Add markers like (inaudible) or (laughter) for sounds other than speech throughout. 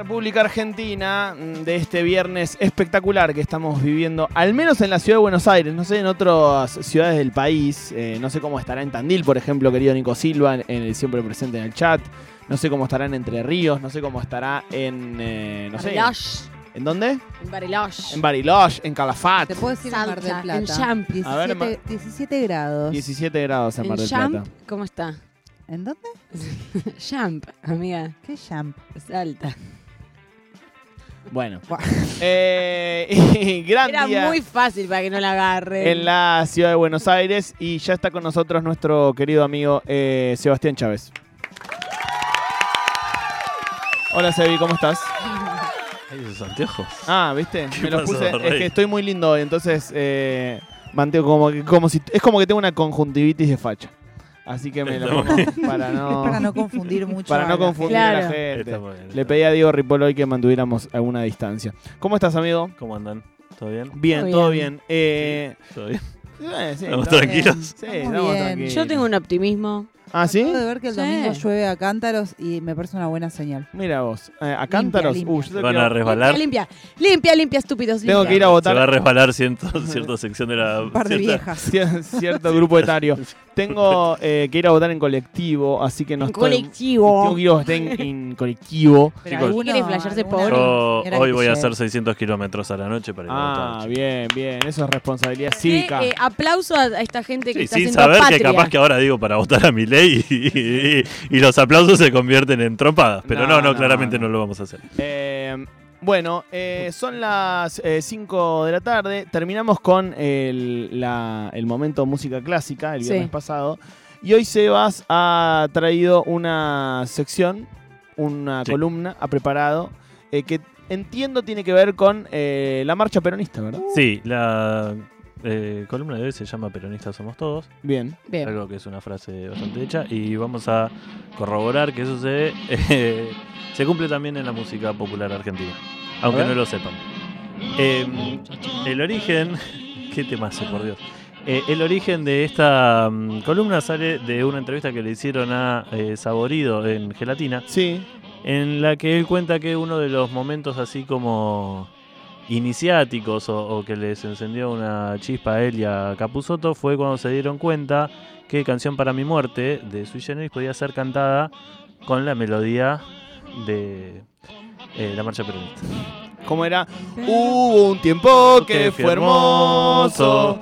República Argentina mm, de este viernes espectacular que estamos viviendo, al menos en la ciudad de Buenos Aires, no sé en otras ciudades del país, eh, no sé cómo estará en Tandil, por ejemplo, querido Nico Silva, en el siempre presente en el chat, no sé cómo estará en Entre Ríos, no sé cómo estará en, eh, no sé. ¿en dónde? En Bariloche. En Bariloche, en Calafat, Te puedo decir en Mar del Salta, Plata. en Champ. A ver, 17, 17 grados. 17 grados en En Mar del Champ, Plata. ¿cómo está? ¿En dónde? (laughs) Champ, amiga. ¿Qué champ? Salta. Bueno, (laughs) eh, y (laughs) gran Era día. muy fácil para que no la agarre. en la ciudad de Buenos Aires y ya está con nosotros nuestro querido amigo eh, Sebastián Chávez. Hola Sebi, ¿cómo estás? Ay, esos anteojos. Ah, ¿viste? ¿Qué Me los puse. Es que estoy muy lindo hoy, entonces eh, mantengo como, que- como si es como que tengo una conjuntivitis de facha. Así que me lo (laughs) para no, Es para no confundir mucho. para no la confundir a la gente. Está Le pedí a Diego Ripoll hoy que mantuviéramos alguna distancia. ¿Cómo estás, amigo? ¿Cómo andan? ¿Todo bien? Bien, Todo todo bien. bien. Eh, ¿Todo bien? (laughs) eh, sí, ¿Estamos todo bien. tranquilos? Sí, Estamos estamos bien. tranquilos. Yo tengo un optimismo. ¿Ah, sí? Acabo de ver que el Sí. domingo llueve a cántaros y me parece una buena señal. Mira vos, eh, a cántaros. limpia. Uh, yo te Van quiero- a resbalar. Limpia, limpia, limpia, estúpidos. Tengo que ir a Se votar va a resbalar cierto, (laughs) cierta sección de la. Un par de cierta- viejas. cier- cierto grupo etario. (laughs) Tengo eh, que ir a votar en colectivo, así que no En estoy. colectivo. Tengo que ir a votar en, en colectivo. Pero Chicos, alguno- ¿Quiere flashearse alguna- pobre? Yo hoy que voy a llegue. hacer 600 kilómetros a la noche para ir a Ah, votar. bien, bien. Eso es responsabilidad cívica. eh, aplauso a, a esta gente que Sí, está sin haciendo saber patria. que capaz que ahora digo para votar a mi y, y- y los aplausos se convierten en trompadas. Pero No, no, no, no, claramente no. no. lo vamos a hacer. Eh, bueno, eh, son las 5 de la tarde. Terminamos con el, la- el momento música clásica el Sí. viernes pasado. Y hoy Sebas ha traído una sección, una Sí. columna, ha preparado, eh, que entiendo tiene que ver con eh, la marcha peronista, ¿verdad? Sí, la eh, columna de hoy se llama Peronistas somos todos. Bien. Bien. algo que es una frase bastante hecha, y vamos a corroborar que eso se, eh, se cumple también en la música popular argentina, aunque no lo sepan. Eh, el origen, (laughs) qué temazo, por Dios. Eh, el origen de esta mm, columna sale de una entrevista que le hicieron a eh, Saborido en Gelatina, Sí. en la que él cuenta que uno de los momentos así como iniciáticos o, o que les encendió una chispa a él y a Capusotto fue cuando se dieron cuenta que Canción para mi muerte de Sui Generis podía ser cantada con la melodía de eh, la marcha peronista. ¿Cómo era? Hubo un tiempo que fue hermoso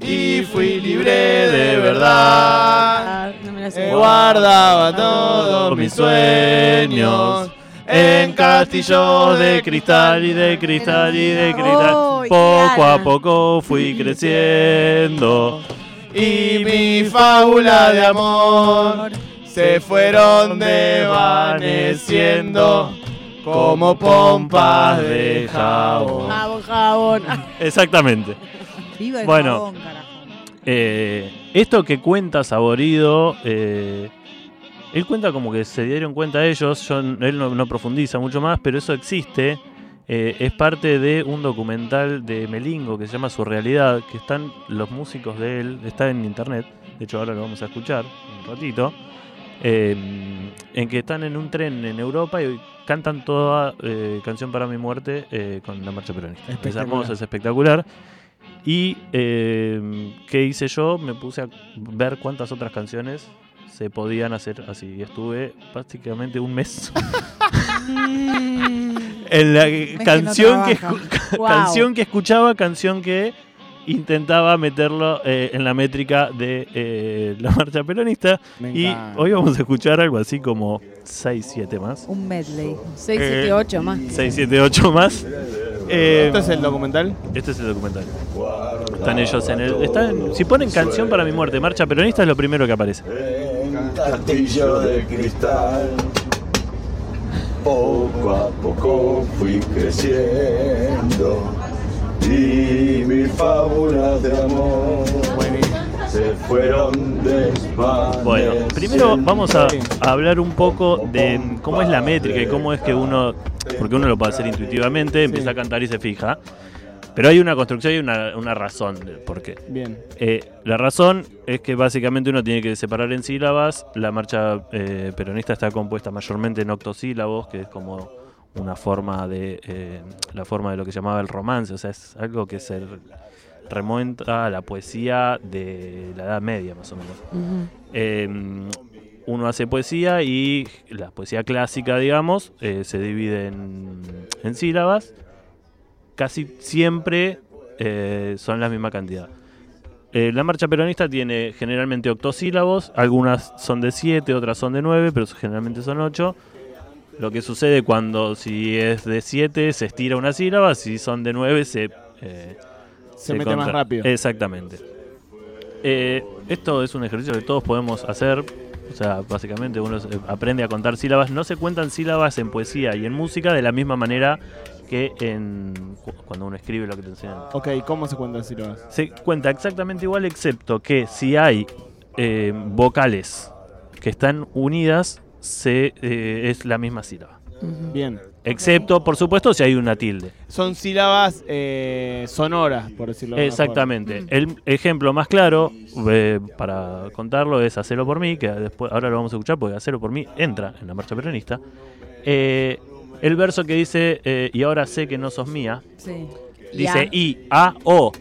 y fui libre de verdad. Ah, no me la sé. Eh, guardaba todos mis sueños en castillos de cristal y de cristal y de cristal. ¡Ay, qué Poco a poco fui creciendo. y mi fábula de amor se fueron desvaneciendo como pompas de jabón. Jabón, jabón. (laughs) Exactamente. Viva el Bueno. jabón, carajo. Eh, esto que cuenta Saborido, eh, él cuenta como que se dieron cuenta ellos, yo, él no, no profundiza mucho más, pero eso existe. eh, es parte de un documental de Melingo que se llama Su Realidad, que están los músicos de él, está en internet, de hecho ahora lo vamos a escuchar un ratito, eh, en que están en un tren en Europa y cantan toda eh, Canción para mi muerte con la marcha peronista. Es hermoso, es espectacular. Y eh, ¿qué hice yo? Me puse a ver cuántas otras canciones se podían hacer así. Y estuve prácticamente un mes (laughs) (laughs) en la que no canción, que Wow. (laughs) canción que escuchaba, canción que intentaba meterlo eh, en la métrica de eh, la marcha peronista. Me Y hoy vamos a escuchar algo así como 6, 7 más. Un medley. 6, 7, 8 más. 6, 7, 8 más. Eh, ¿Esto es el documental? este es el documental. Están ellos en el. Están, si ponen canción para mi muerte, marcha peronista es lo primero que aparece. Castillo de cristal, poco a poco fui creciendo y mis fábulas de amor se fueron desvaneciendo. Bueno, primero vamos a, a hablar un poco de cómo es la métrica y cómo es que uno, porque uno lo puede hacer intuitivamente, empieza a cantar y se fija. Pero hay una construcción y una, una razón del por qué. Bien. Eh, la razón es que básicamente uno tiene que separar en sílabas. La marcha eh, peronista está compuesta mayormente en octosílabos, que es como una forma de eh, la forma de lo que llamaba el romance, o sea, es algo que se remonta a la poesía de la Edad Media, más o menos. Eh, uno hace poesía y la poesía clásica, digamos, eh, se divide en, en sílabas. Casi siempre eh, son la misma cantidad. Eh, la marcha peronista tiene generalmente octosílabos, algunas son de 7, otras son de 9, pero generalmente son 8. Lo que sucede cuando si es de 7 se estira una sílaba, si son de 9 se... eh, Se mete más rápido. Exactamente. Eh, esto es un ejercicio que todos podemos hacer. O sea, básicamente uno aprende a contar sílabas. No se cuentan sílabas en poesía y en música de la misma manera que en cuando uno escribe lo que te enseñan. Ok, ¿cómo se cuentan sílabas? Se cuenta exactamente igual, excepto que si hay eh, vocales que están unidas, se, eh, es la misma sílaba. Bien. Excepto, por supuesto, si hay una tilde. Son sílabas eh, sonoras, por decirlo de alguna Exactamente. El ejemplo más claro eh, para contarlo es Hacelo por mí, que después ahora lo vamos a escuchar porque Hacelo por mí entra en la marcha peronista. Eh, el verso que dice, eh, y ahora sé que no sos mía, Sí. dice. I, A, O.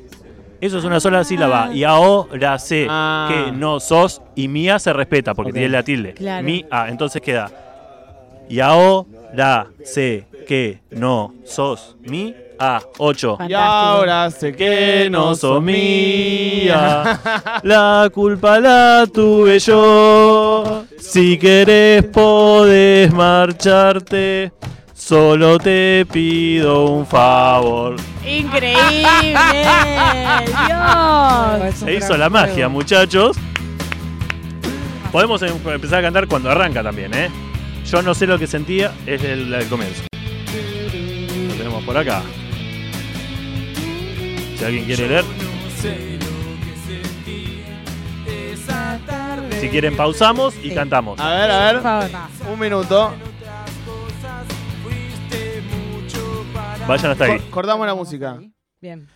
Eso es una sola sílaba. Y ahora sé Ah. que no sos y mía se respeta porque tiene la tilde. Claro. Mi, A. Entonces queda. Y ahora sé que no sos mi A. 8. forma. Y ahora sé que no sos mía. (laughs) La culpa la tuve yo. Si querés podés marcharte. Solo te pido un favor. ¡Increíble! (laughs) ¡Dios! Se hizo la magia, muchachos. Podemos em- empezar a cantar cuando arranca también, ¿eh? Yo no sé lo que sentía, es el, el comienzo. Lo tenemos por acá. Si alguien quiere leer. Si quieren pausamos y cantamos. A ver, a ver. Un minuto. Vayan hasta ahí. Cor- cortamos la música. Bien.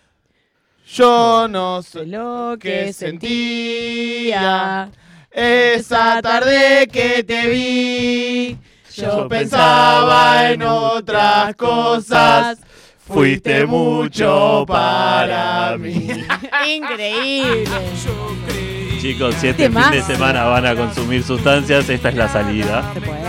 Yo no sé lo que sentía esa tarde que te vi. Yo Yo pensaba en otras cosas. Fuiste mucho para mí. (laughs) Increíble. Chicos, si este fin de Temazo. semana van a consumir sustancias, esta es la salida. Se puede.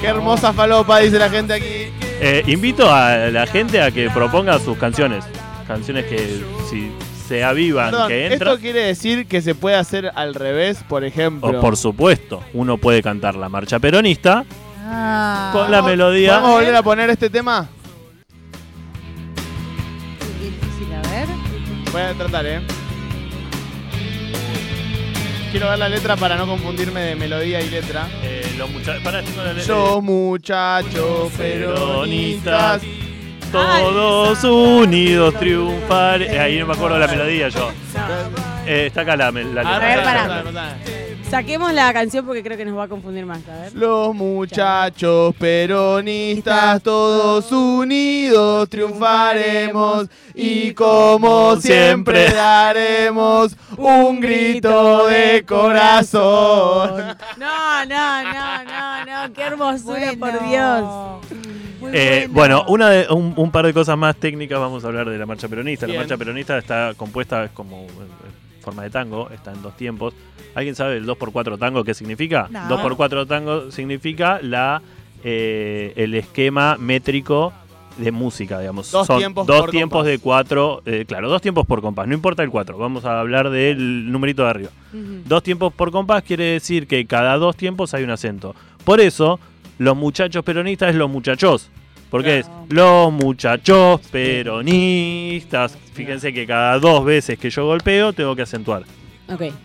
Qué hermosa falopa, dice la gente aquí. Eh, invito a la gente a que proponga sus canciones. Canciones que si se avivan, Perdón, que esto entran. quiere decir que se puede hacer al revés, por ejemplo. O por supuesto, uno puede cantar la marcha peronista Ah, con la melodía. ¿Podemos volver a poner este tema? qué difícil, a ver. Voy a tratar, ¿eh? Quiero ver la letra para no confundirme de melodía y letra. Eh, los muchachos. Para, tengo la letra. Yo, muchachos peronistas. Todos unidos triunfar. Eh, ahí no me acuerdo la melodía yo. Eh, está acá la, la letra. A ver, anotá. Saquemos la canción porque creo que nos va a confundir más. A ver. Los muchachos peronistas, todos unidos triunfaremos y como siempre daremos un grito de corazón. No, no, no, no, no. Qué hermosura, Bueno. por Dios. Eh, bueno, una de- un, un par de cosas más técnicas vamos a hablar de la marcha peronista. Bien. La marcha peronista está compuesta como en forma de tango, está en dos tiempos. ¿Alguien sabe el 2x4 tango qué significa? No. 2x4 tango significa la eh, el esquema métrico de música, digamos. Dos Son tiempos dos por tiempos compás. de cuatro, eh, claro, dos tiempos por compás, no importa el 4, vamos a hablar del numerito de arriba. Dos tiempos por compás quiere decir que cada dos tiempos hay un acento. Por eso, los muchachos peronistas es los muchachos. Porque es los muchachos peronistas. Fíjense que cada dos veces que yo golpeo tengo que acentuar.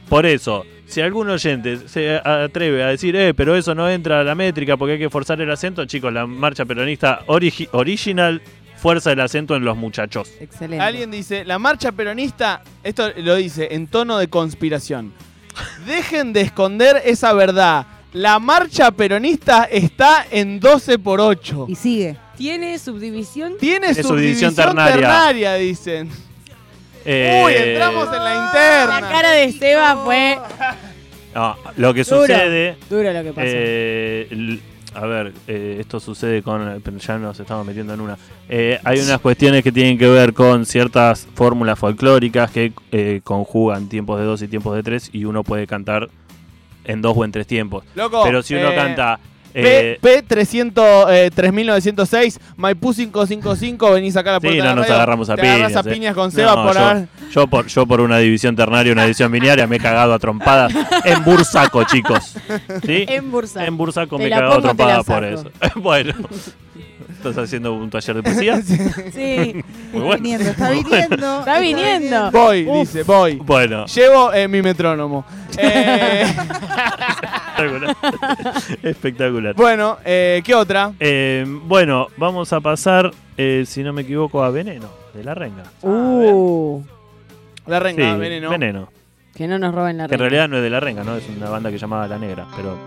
Por eso, si algún oyente se atreve a decir, eh, pero eso no entra a la métrica porque hay que forzar el acento, chicos, la marcha peronista origi- original fuerza el acento en los muchachos. Excelente. Alguien dice, la marcha peronista, esto lo dice en tono de conspiración. (laughs) Dejen de esconder esa verdad. La marcha peronista está en 12 por 8. Y sigue. Tiene subdivisión. Tiene Tiene subdivisión subdivisión ternaria. ternaria, dicen. Eh, Uy, entramos en la interna. La cara de Seba fue no, lo que Duro. sucede. duro lo que pasó. eh, a ver, eh, esto sucede con. Ya nos estamos metiendo en una. Eh, hay unas cuestiones que tienen que ver con ciertas fórmulas folclóricas que eh, conjugan tiempos de dos y tiempos de tres y uno puede cantar en dos o en tres tiempos. Loco. Pero si uno eh, canta. P, eh, P300, eh, 3906, Maipú 555, venís acá a la Sí, puerta de no la nos radio, agarramos a te piñas, a eh. piñas con Seba No, por yo- haber... Yo por, yo por una división ternaria, una división binaria, me he cagado a trompadas en Bursaco, chicos. ¿Sí? en Bursa. En Bursaco me he cagado a trompadas por eso. (laughs) bueno, ¿estás haciendo un taller de poesía? (laughs) Sí. Muy Está bueno. viniendo, está viniendo. Está viniendo. Voy, Uf. dice, voy. Bueno, Llevo eh, mi metrónomo. (laughs) Eh, espectacular. Espectacular. bueno, eh, ¿qué otra? Eh, bueno, vamos a pasar, eh, si no me equivoco, a Veneno, de la Renga. Uh, La renga, Sí, veneno. Veneno. que no nos roben la Que en realidad no es de la Renga, ¿no? Es una banda que se llamaba La Negra, pero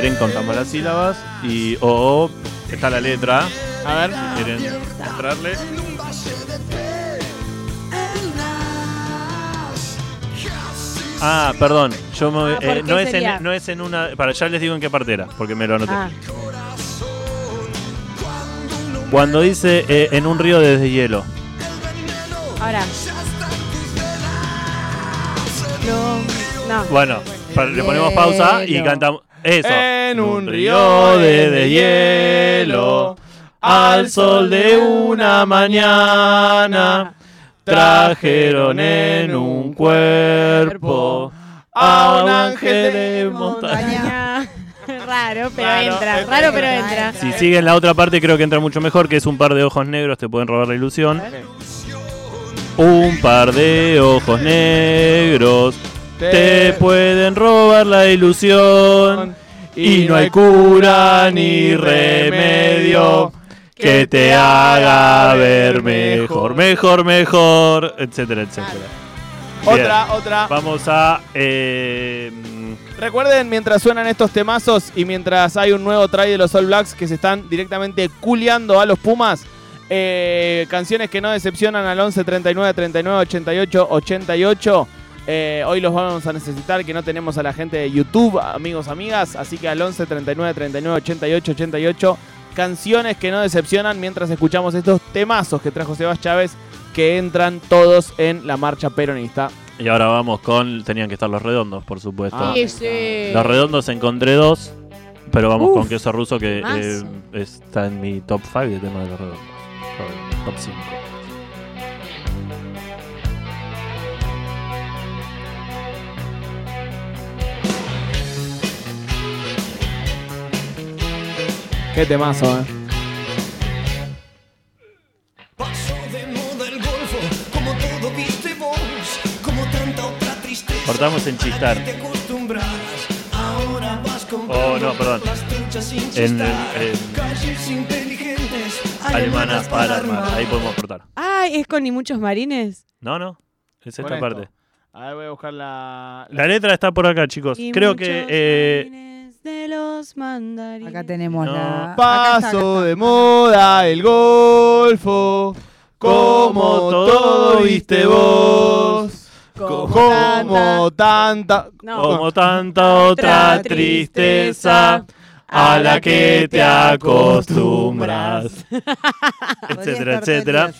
quieren contamos las sílabas y o o está la letra, A ver. si quieren mostrarle. Ah, perdón, yo me- Ah, ¿por eh, no, es en, no es en una... Para, ya les digo en qué parte era, porque me lo anoté. ah, Cuando dice eh, en un río desde hielo. ahora. No. Bueno, le ponemos pausa y cantamos... Eso. En un río de, de hielo, al sol de una mañana, trajeron en un cuerpo a un ángel de montaña. (laughs) Raro, pero Raro, entra. Raro, pero entra. entra. Si siguen la otra parte creo que entra mucho mejor, que es un par de ojos negros, te pueden robar la ilusión. Un par de ojos negros te pueden robar la ilusión. Y no hay cura ni remedio que te haga ver mejor, mejor, mejor, etcétera, etcétera. Bien, Otra, otra. Vamos a... eh, Recuerden, mientras suenan estos temazos y mientras hay un nuevo try de los All Blacks que se están directamente culeando a los Pumas, eh, canciones que no decepcionan al 11 39 39 88 88. Eh, hoy los vamos a necesitar, que no tenemos a la gente de YouTube, amigos, amigas. Así que al 11 39 39 88 88. Canciones que no decepcionan mientras escuchamos estos temazos que trajo Sebas Chávez, que entran todos en la marcha peronista. y ahora vamos con... Tenían que estar los redondos, por supuesto. Ah. Sí. Los redondos encontré dos, pero vamos Uf, con queso ruso que eh, está en mi top 5 de tema de los redondos. Top 5. Tanta otra tristeza. Cortamos en chistar. Oh, no, perdón. En, en alemanas para armar. Ahí podemos cortar. Ay, ¿es con ni muchos marines? No, no. Es esta parte. A ver, voy a buscar la. La letra está por acá, chicos. Y Creo que. eh, marines de los mandarines. Acá tenemos No. la. acá está, Paso de moda el golfo, como todo viste vos, como tanta. No. como tanta otra tristeza a la que te acostumbras. (laughs) Etcétera, etcétera.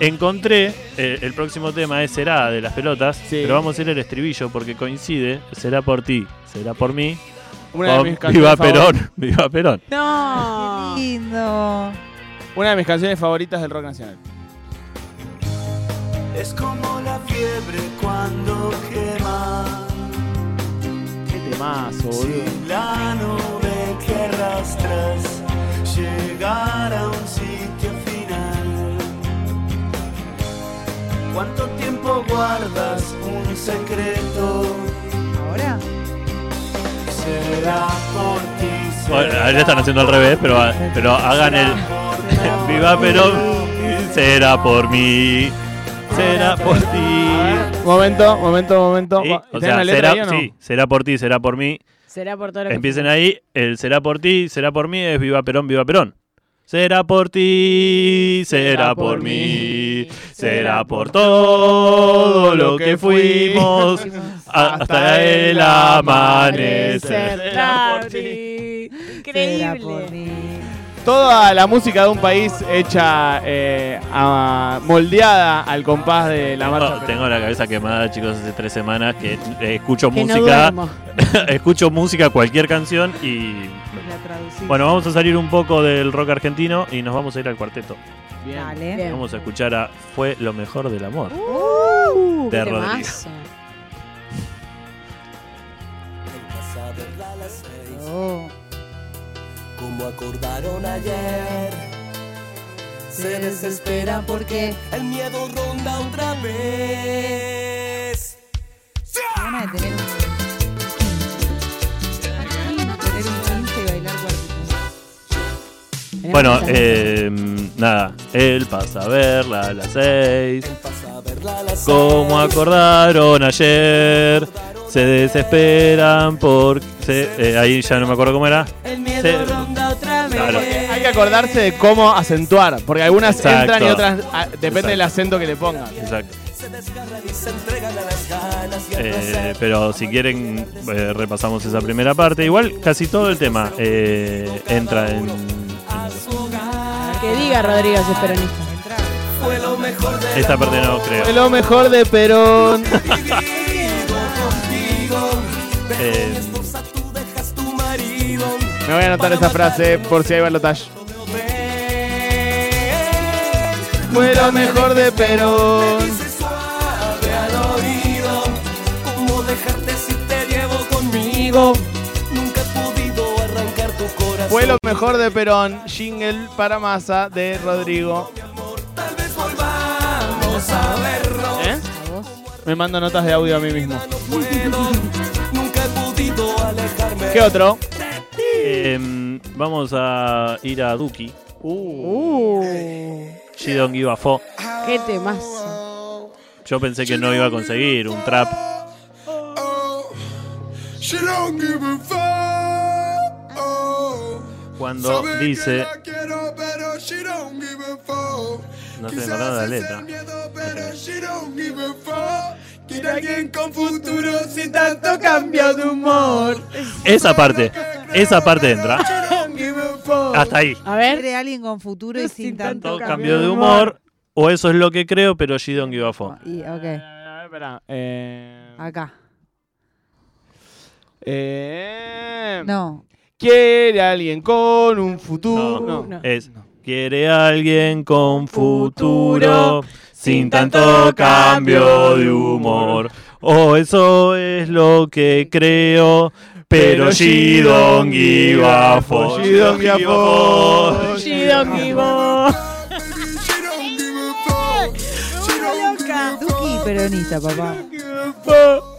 Encontré, eh, el próximo tema es Será de las pelotas, Sí. pero vamos a ir el estribillo porque coincide, será por ti, será por mí, Una de con mis canciones Viva favoritas- Perón, (laughs) Viva Perón. No. Lindo. Una de mis canciones favoritas del rock nacional. Es como la fiebre cuando quema. Qué temazo, boludo. Sin la nube que arrastras, llegar a un sitio final. ¿Cuánto tiempo guardas un secreto? Será por ti, Bueno, ahora están haciendo al revés, pero, pero hagan el. (laughs) Viva Perón, será por mí, será por ti. Momento, momento, momento. Sí, o ¿Tienen la sea, será, ahí o no? sí, será por ti, será por mí. Será por todo lo que Empiecen ahí, el será por ti, será por mí es Viva Perón, Viva Perón. Será por ti, será por mí, será por todo lo que fuimos hasta el amanecer. Será por ti. Será por Increíble. mí. Toda la música de un país hecha, eh, a- moldeada al compás de la marcha. Oh, tengo la cabeza quemada, chicos, hace tres semanas que eh, escucho Que no música, duermo. (laughs) escucho música, cualquier canción y Traducí. bueno, vamos a salir un poco del rock argentino y nos vamos a ir al cuarteto. Bien. Dale. Bien. Vamos a escuchar a Fue lo mejor del amor. Uh, De qué Rodrigo. Oh. Como acordaron ayer, se desespera porque el miedo ronda otra vez. Bueno, eh, nada, él pasa a verla a las seis. Pasa a verla a las Como acordaron ayer, se desesperan porque... eh, ahí ya no me acuerdo cómo era. El miedo se- ronda otra vez. Claro. Hay que acordarse de cómo acentuar, porque algunas Exacto. entran y otras ah, depende Exacto. del acento que le pongan. Exacto. Eh, pero si quieren, eh, repasamos esa primera parte. Igual casi todo el tema eh, entra en... Que diga Rodrigo si es peronista. Fue lo mejor de esta parte no Fue creo. lo mejor de Perón. (laughs) Eh. Me voy a anotar esa frase por si hay balotaje. Fue lo mejor de Perón. Dice suave al oído. ¿Cómo dejarte si te llevo conmigo? Fue lo mejor de Perón. Jingle para masa de Rodrigo. ¿Eh? Me mando notas de audio a mí mismo. ¿Qué otro? em, vamos a ir a Duki. Uh, She don't give a fuck. qué temazo. Yo pensé que no iba a conseguir un trap. She don't give a a fuck. no Quizás acordando la letra. Quiere alguien con futuro sin tanto cambio de humor. Esa parte, esa parte entra. Hasta ahí. A ver. Quiere alguien con futuro y sin, tanto Cambio de humor. O eso es lo que creo, pero she don't give a fuck. Y, ok, espera. Eh, acá. eh, No. Quiere alguien con un futuro. No, No. Es quiere alguien con Futuro, sin tanto cambio de humor. O eso es lo que creo, pero she don't give a fuck. She don't give a fuck. She don't give a- She don't give a fuck. She don't give a Duki peronista, papá.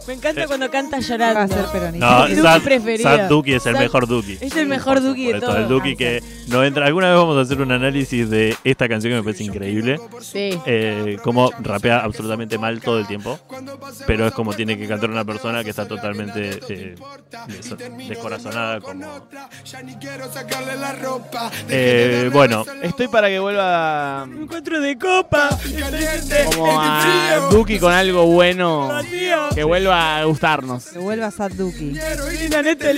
Me encanta cuando canta Va a llorando. ser peronista. No, Sad, preferido. Sad Duki es el Sad- mejor Duki. Es el mejor Duki de eso, el todos. Duki que no entra. Alguna vez vamos a hacer un análisis de esta canción que me parece increíble. Sí. Eh, como rapea absolutamente mal todo el tiempo. Pero es como tiene que cantar una persona que está totalmente eh, des- descorazonada. Como... Eh, bueno, Estoy para que vuelva Encuentro de copa. como a Duki con algo bueno que vuelva a gustarnos. Que vuelva Duki.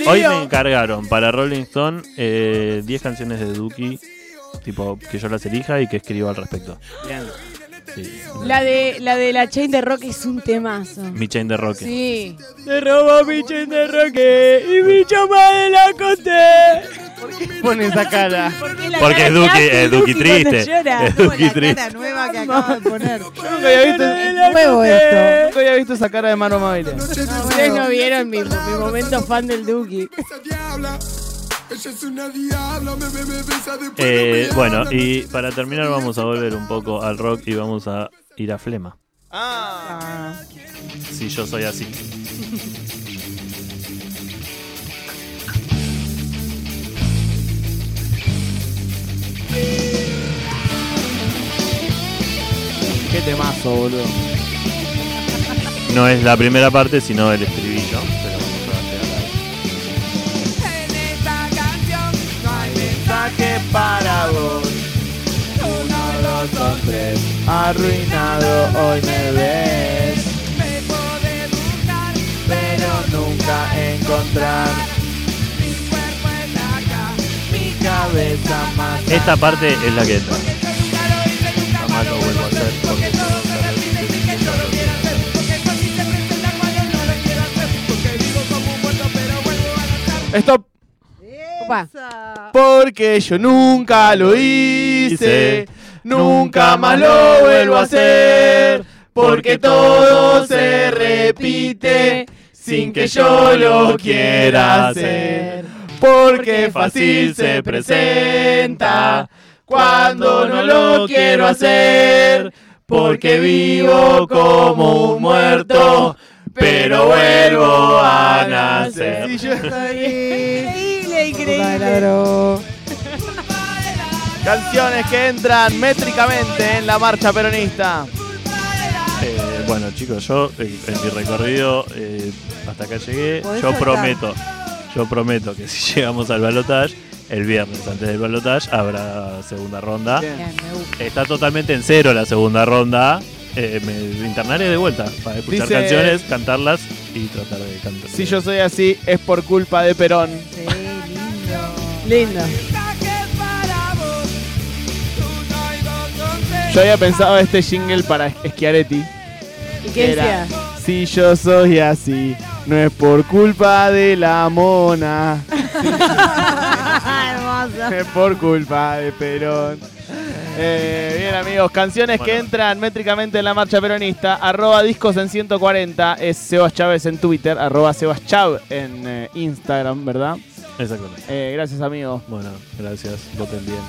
hoy me encargaron para Rolling Stone eh, 10 canciones de Duki. Tipo, que yo las elija y que escriba al respecto. Bien. Sí. La de, la de la chain de rock es un temazo. Mi chain de rock. Sí. Se robó mi chain de rock y mi chapa de la conté. Pone esa cara. Porque es Duki, es Duki triste. Es Duki triste. nueva que de poner. Nunca había visto, Nuevo esto. nunca había visto esa cara de mano amable. Ustedes no vieron mi, mi momento fan del Duki. Esa diabla. Ella es una diabla. Me, me, me besa después. Eh, bueno, y para terminar vamos a volver un poco al rock y vamos a ir a Flema. Ah. Si yo soy así. Qué temazo, boludo. No es la primera parte, sino el estribillo. Pero vamos a En esta canción no hay mensaje para vos. Uno, dos, dos, tres. Arruinado hoy me ves. Me podés buscar, pero nunca encontrar cabeza más. Esta parte es la que entra. Porque yo nunca lo hice, nunca Jamás lo vuelvo a hacer porque todo me repite sin que yo lo quiera hacer. Porque se hacer. Porque vivo como un muerto pero vuelvo a. Stop. Opa. Porque yo nunca lo hice, nunca más lo vuelvo a hacer. Porque todo se repite sin que yo lo quiera hacer. Porque fácil se presenta cuando no lo quiero hacer. Porque vivo como un muerto, pero vuelvo a nacer. Increíble, increíble. Ladro. Canciones que entran métricamente en la marcha peronista. Eh, bueno, chicos, yo eh, en mi recorrido eh, hasta acá llegué. Yo prometo, yo prometo que (laughs) si llegamos al balotage, el viernes antes del balotage habrá segunda ronda. Bien. Está totalmente en cero la segunda ronda. Eh, me internaré de vuelta para escuchar Dice- canciones, cantarlas y tratar de cantar. Si yo soy así, es por culpa de Perón. Sí, lindo. Lindo. Yo había pensado este jingle para Schiaretti. ¿Y qué Era, decía? Si yo soy así, no es por culpa de la mona, Hermoso. es por culpa de Perón. Eh, bien amigos, canciones que entran métricamente en la marcha peronista. Arroba discos en 140 es Sebas Chávez en Twitter, arroba Sebas Chav en eh, Instagram, ¿verdad? Exactamente. Eh, gracias amigos. Bueno, gracias. Voten bien.